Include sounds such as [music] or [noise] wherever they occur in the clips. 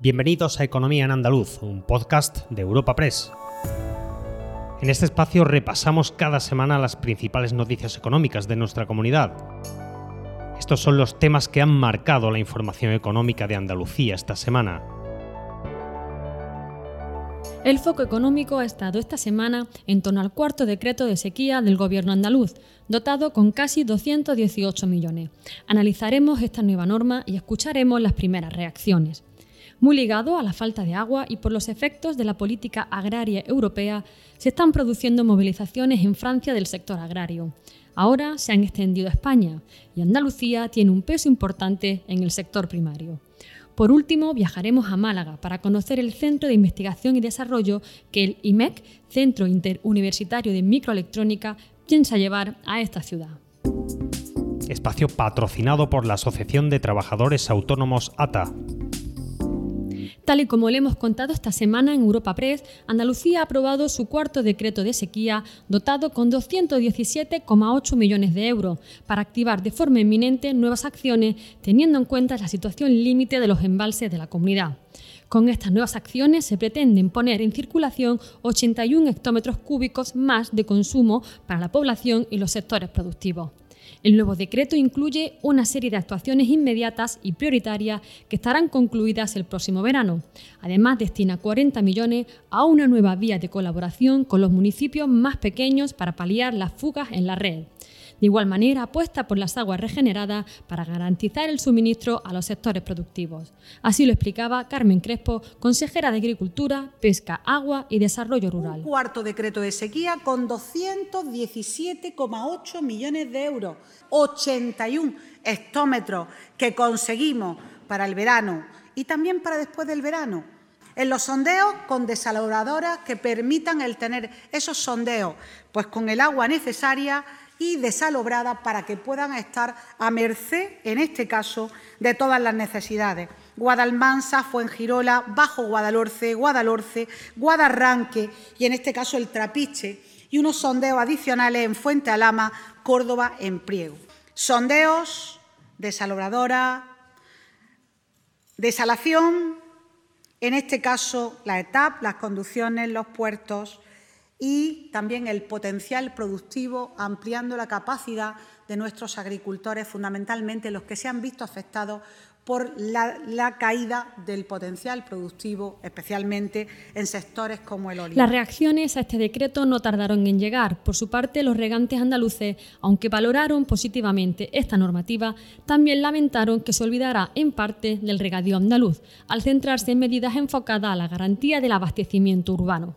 Bienvenidos a Economía en Andaluz, un podcast de Europa Press. En este espacio repasamos cada semana las principales noticias económicas de nuestra comunidad. Estos son los temas que han marcado la información económica de Andalucía esta semana. El foco económico ha estado esta semana en torno al cuarto decreto de sequía del Gobierno andaluz, dotado con casi 218 millones. Analizaremos esta nueva norma y escucharemos las primeras reacciones muy ligado a la falta de agua y por los efectos de la política agraria europea, se están produciendo movilizaciones en Francia del sector agrario. Ahora se han extendido a España y Andalucía tiene un peso importante en el sector primario. Por último, viajaremos a Málaga para conocer el Centro de Investigación y Desarrollo que el IMEC, Centro Interuniversitario de Microelectrónica, piensa llevar a esta ciudad. Espacio patrocinado por la Asociación de Trabajadores Autónomos ATA. Tal y como le hemos contado esta semana en Europa Press, Andalucía ha aprobado su cuarto decreto de sequía dotado con 217,8 millones de euros para activar de forma inminente nuevas acciones teniendo en cuenta la situación límite de los embalses de la comunidad. Con estas nuevas acciones se pretenden poner en circulación 81 hectómetros cúbicos más de consumo para la población y los sectores productivos. El nuevo decreto incluye una serie de actuaciones inmediatas y prioritarias que estarán concluidas el próximo verano. Además, destina 40 millones a una nueva vía de colaboración con los municipios más pequeños para paliar las fugas en la red. De igual manera, apuesta por las aguas regeneradas para garantizar el suministro a los sectores productivos. Así lo explicaba Carmen Crespo, consejera de Agricultura, Pesca, Agua y Desarrollo Rural. Un cuarto decreto de sequía con 217,8 millones de euros, 81 hectómetros que conseguimos para el verano y también para después del verano. En los sondeos con desaladoradoras que permitan el tener esos sondeos pues con el agua necesaria y desalobrada para que puedan estar a merced, en este caso, de todas las necesidades. Guadalmansa, Fuengirola, Bajo Guadalhorce, Guadalhorce, Guadarranque y, en este caso, el Trapiche y unos sondeos adicionales en Fuente Alama, Córdoba, en Priego. Sondeos, desalobradora, desalación, en este caso, la ETAP, las conducciones, los puertos, y también el potencial productivo, ampliando la capacidad de nuestros agricultores, fundamentalmente los que se han visto afectados por la, caída del potencial productivo, especialmente en sectores como el olivo. Las reacciones a este decreto no tardaron en llegar. Por su parte, los regantes andaluces, aunque valoraron positivamente esta normativa, también lamentaron que se olvidara en parte del regadío andaluz, al centrarse en medidas enfocadas a la garantía del abastecimiento urbano.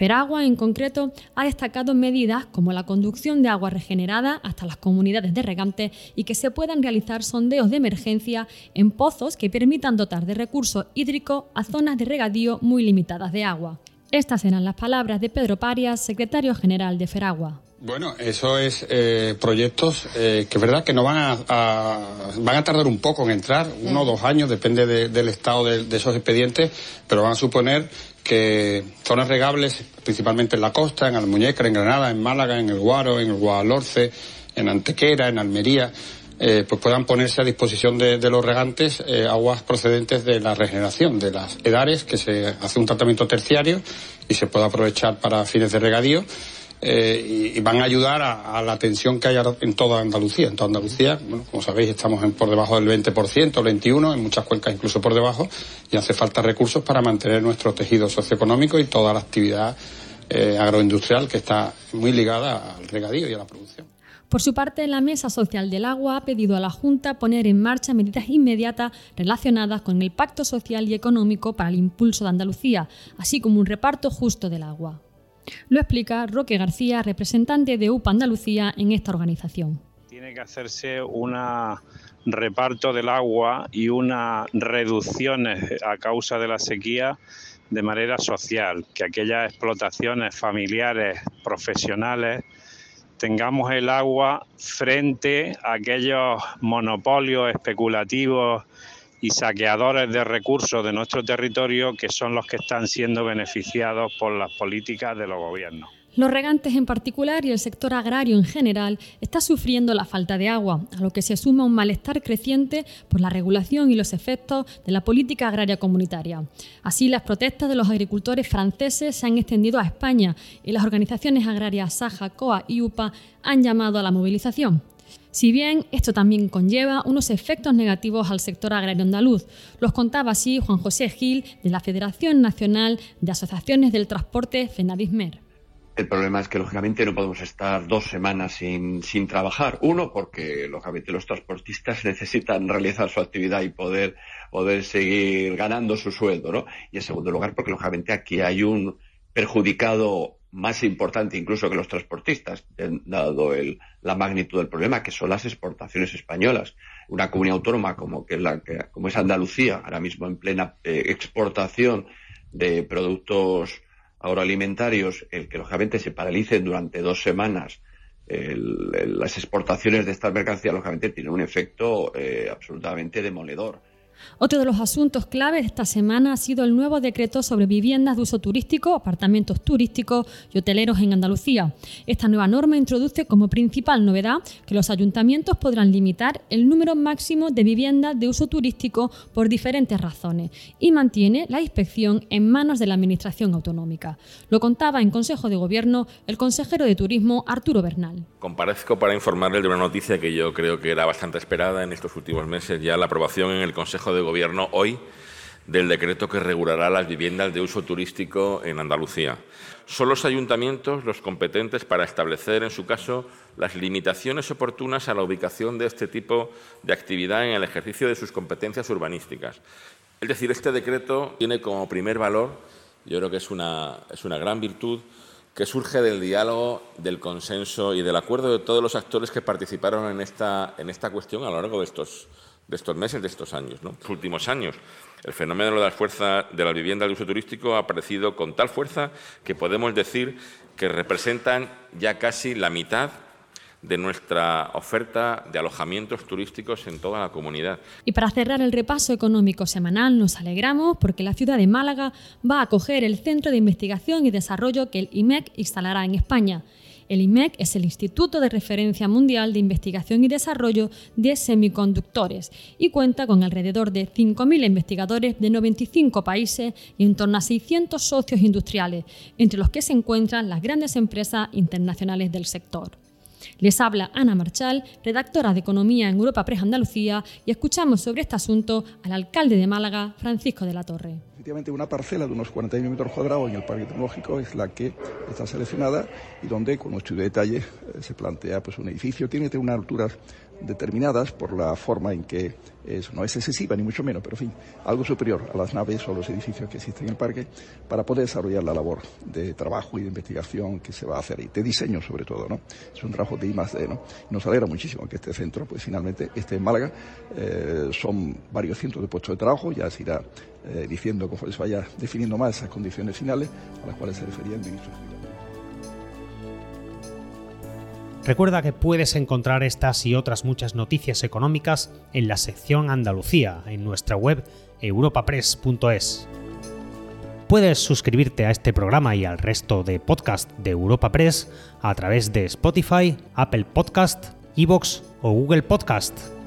Feragua, en concreto, ha destacado medidas como la conducción de agua regenerada hasta las comunidades de regantes y que se puedan realizar sondeos de emergencia en pozos que permitan dotar de recursos hídricos a zonas de regadío muy limitadas de agua. Estas eran las palabras de Pedro Parias, secretario general de Feragua. Bueno, eso es eh, proyectos eh, que es verdad que no van a, van a tardar un poco en entrar, uno o dos años, depende del estado de, de, esos expedientes, pero van a suponer que zonas regables, principalmente en la costa, en Almuñécar, en Granada, en Málaga, en el Guaro, en el Guadalhorce, en Antequera, en Almería, eh, pues puedan ponerse a disposición de, los regantes eh, aguas procedentes de la regeneración de las edares, que se hace un tratamiento terciario y se puede aprovechar para fines de regadío eh, y, van a ayudar a, la tensión que hay en toda Andalucía. En toda Andalucía, bueno, como sabéis, estamos por debajo del 20%, el 21%, en muchas cuencas incluso por debajo, y hace falta recursos para mantener nuestro tejido socioeconómico y toda la actividad eh, agroindustrial que está muy ligada al regadío y a la producción. Por su parte, la Mesa Social del Agua ha pedido a la Junta poner en marcha medidas inmediatas relacionadas con el Pacto Social y Económico para el Impulso de Andalucía, así como un reparto justo del agua. Lo explica Roque García, representante de UPA Andalucía en esta organización. Tiene que hacerse un reparto del agua y unas reducciones a causa de la sequía de manera social, que aquellas explotaciones familiares, profesionales, tengamos el agua frente a aquellos monopolios especulativos y saqueadores de recursos de nuestro territorio que son los que están siendo beneficiados por las políticas de los gobiernos. Los regantes en particular y el sector agrario en general está sufriendo la falta de agua, a lo que se suma un malestar creciente por la regulación y los efectos de la política agraria comunitaria. Así, las protestas de los agricultores franceses se han extendido a España y las organizaciones agrarias Saja, COA y UPA han llamado a la movilización. Si bien esto también conlleva unos efectos negativos al sector agrario andaluz, los contaba así Juan José Gil de la Federación Nacional de Asociaciones del Transporte FENADISMER. El problema es que, lógicamente, no podemos estar dos semanas sin, trabajar. Uno, porque, lógicamente, los transportistas [laughs] necesitan realizar su actividad y poder, poder seguir ganando su sueldo, ¿no? Y, en segundo lugar, porque, lógicamente, aquí hay un perjudicado más importante incluso que los transportistas, dado el, la magnitud del problema, que son las exportaciones españolas. Una comunidad autónoma como, que es Andalucía, ahora mismo en plena eh, exportación de productos agroalimentarios, el que lógicamente se paralicen durante dos semanas las exportaciones de estas mercancías, lógicamente tiene un efecto eh, absolutamente demoledor. Otro de los asuntos claves de esta semana ha sido el nuevo decreto sobre viviendas de uso turístico, apartamentos turísticos y hoteleros en Andalucía. Esta nueva norma introduce como principal novedad que los ayuntamientos podrán limitar el número máximo de viviendas de uso turístico por diferentes razones y mantiene la inspección en manos de la Administración autonómica. Lo contaba en Consejo de Gobierno el consejero de Turismo Arturo Bernal. Comparezco para informarle de una noticia que yo creo que era bastante esperada en estos últimos meses, ya la aprobación en el Consejo de Gobierno hoy del decreto que regulará las viviendas de uso turístico en Andalucía. Son los ayuntamientos los competentes para establecer, en su caso, las limitaciones oportunas a la ubicación de este tipo de actividad en el ejercicio de sus competencias urbanísticas. Es decir, este decreto tiene como primer valor, yo creo que es una, es una gran virtud, que surge del diálogo, del consenso y del acuerdo de todos los actores que participaron en esta, en esta cuestión a lo largo de estos de estos meses, de estos años, ¿no? los últimos años. El fenómeno de la fuerza de la vivienda de uso turístico ha aparecido con tal fuerza que podemos decir que representan ya casi la mitad de nuestra oferta de alojamientos turísticos en toda la comunidad. Y para cerrar el repaso económico semanal, nos alegramos porque la ciudad de Málaga va a acoger el Centro de Investigación y Desarrollo que el IMEC instalará en España. El IMEC es el Instituto de Referencia Mundial de Investigación y Desarrollo de Semiconductores y cuenta con alrededor de 5.000 investigadores de 95 países y en torno a 600 socios industriales, entre los que se encuentran las grandes empresas internacionales del sector. Les habla Ana Marchal, redactora de Economía en Europa Press Andalucía, y escuchamos sobre este asunto al alcalde de Málaga, Francisco de la Torre. Efectivamente, una parcela de unos 41 metros cuadrados en el Parque Tecnológico es la que está seleccionada y donde, con nuestro detalle, eh, se plantea pues, un edificio. Tiene que tener una altura determinadas por la forma en que es, no es excesiva ni mucho menos, pero en fin, algo superior a las naves o los edificios que existen en el parque para poder desarrollar la labor de trabajo y de investigación que se va a hacer y de diseño sobre todo, ¿no? Es un trabajo de I D, ¿no? Nos alegra muchísimo que este centro, pues finalmente esté en Málaga. Eh, son varios cientos de puestos de trabajo, ya se irá eh, diciendo conforme se vaya definiendo más esas condiciones finales a las cuales se refería el ministro. Recuerda que puedes encontrar estas y otras muchas noticias económicas en la sección Andalucía en nuestra web europapress.es. Puedes suscribirte a este programa y al resto de podcast de Europa Press a través de Spotify, Apple Podcast, Evox o Google Podcast.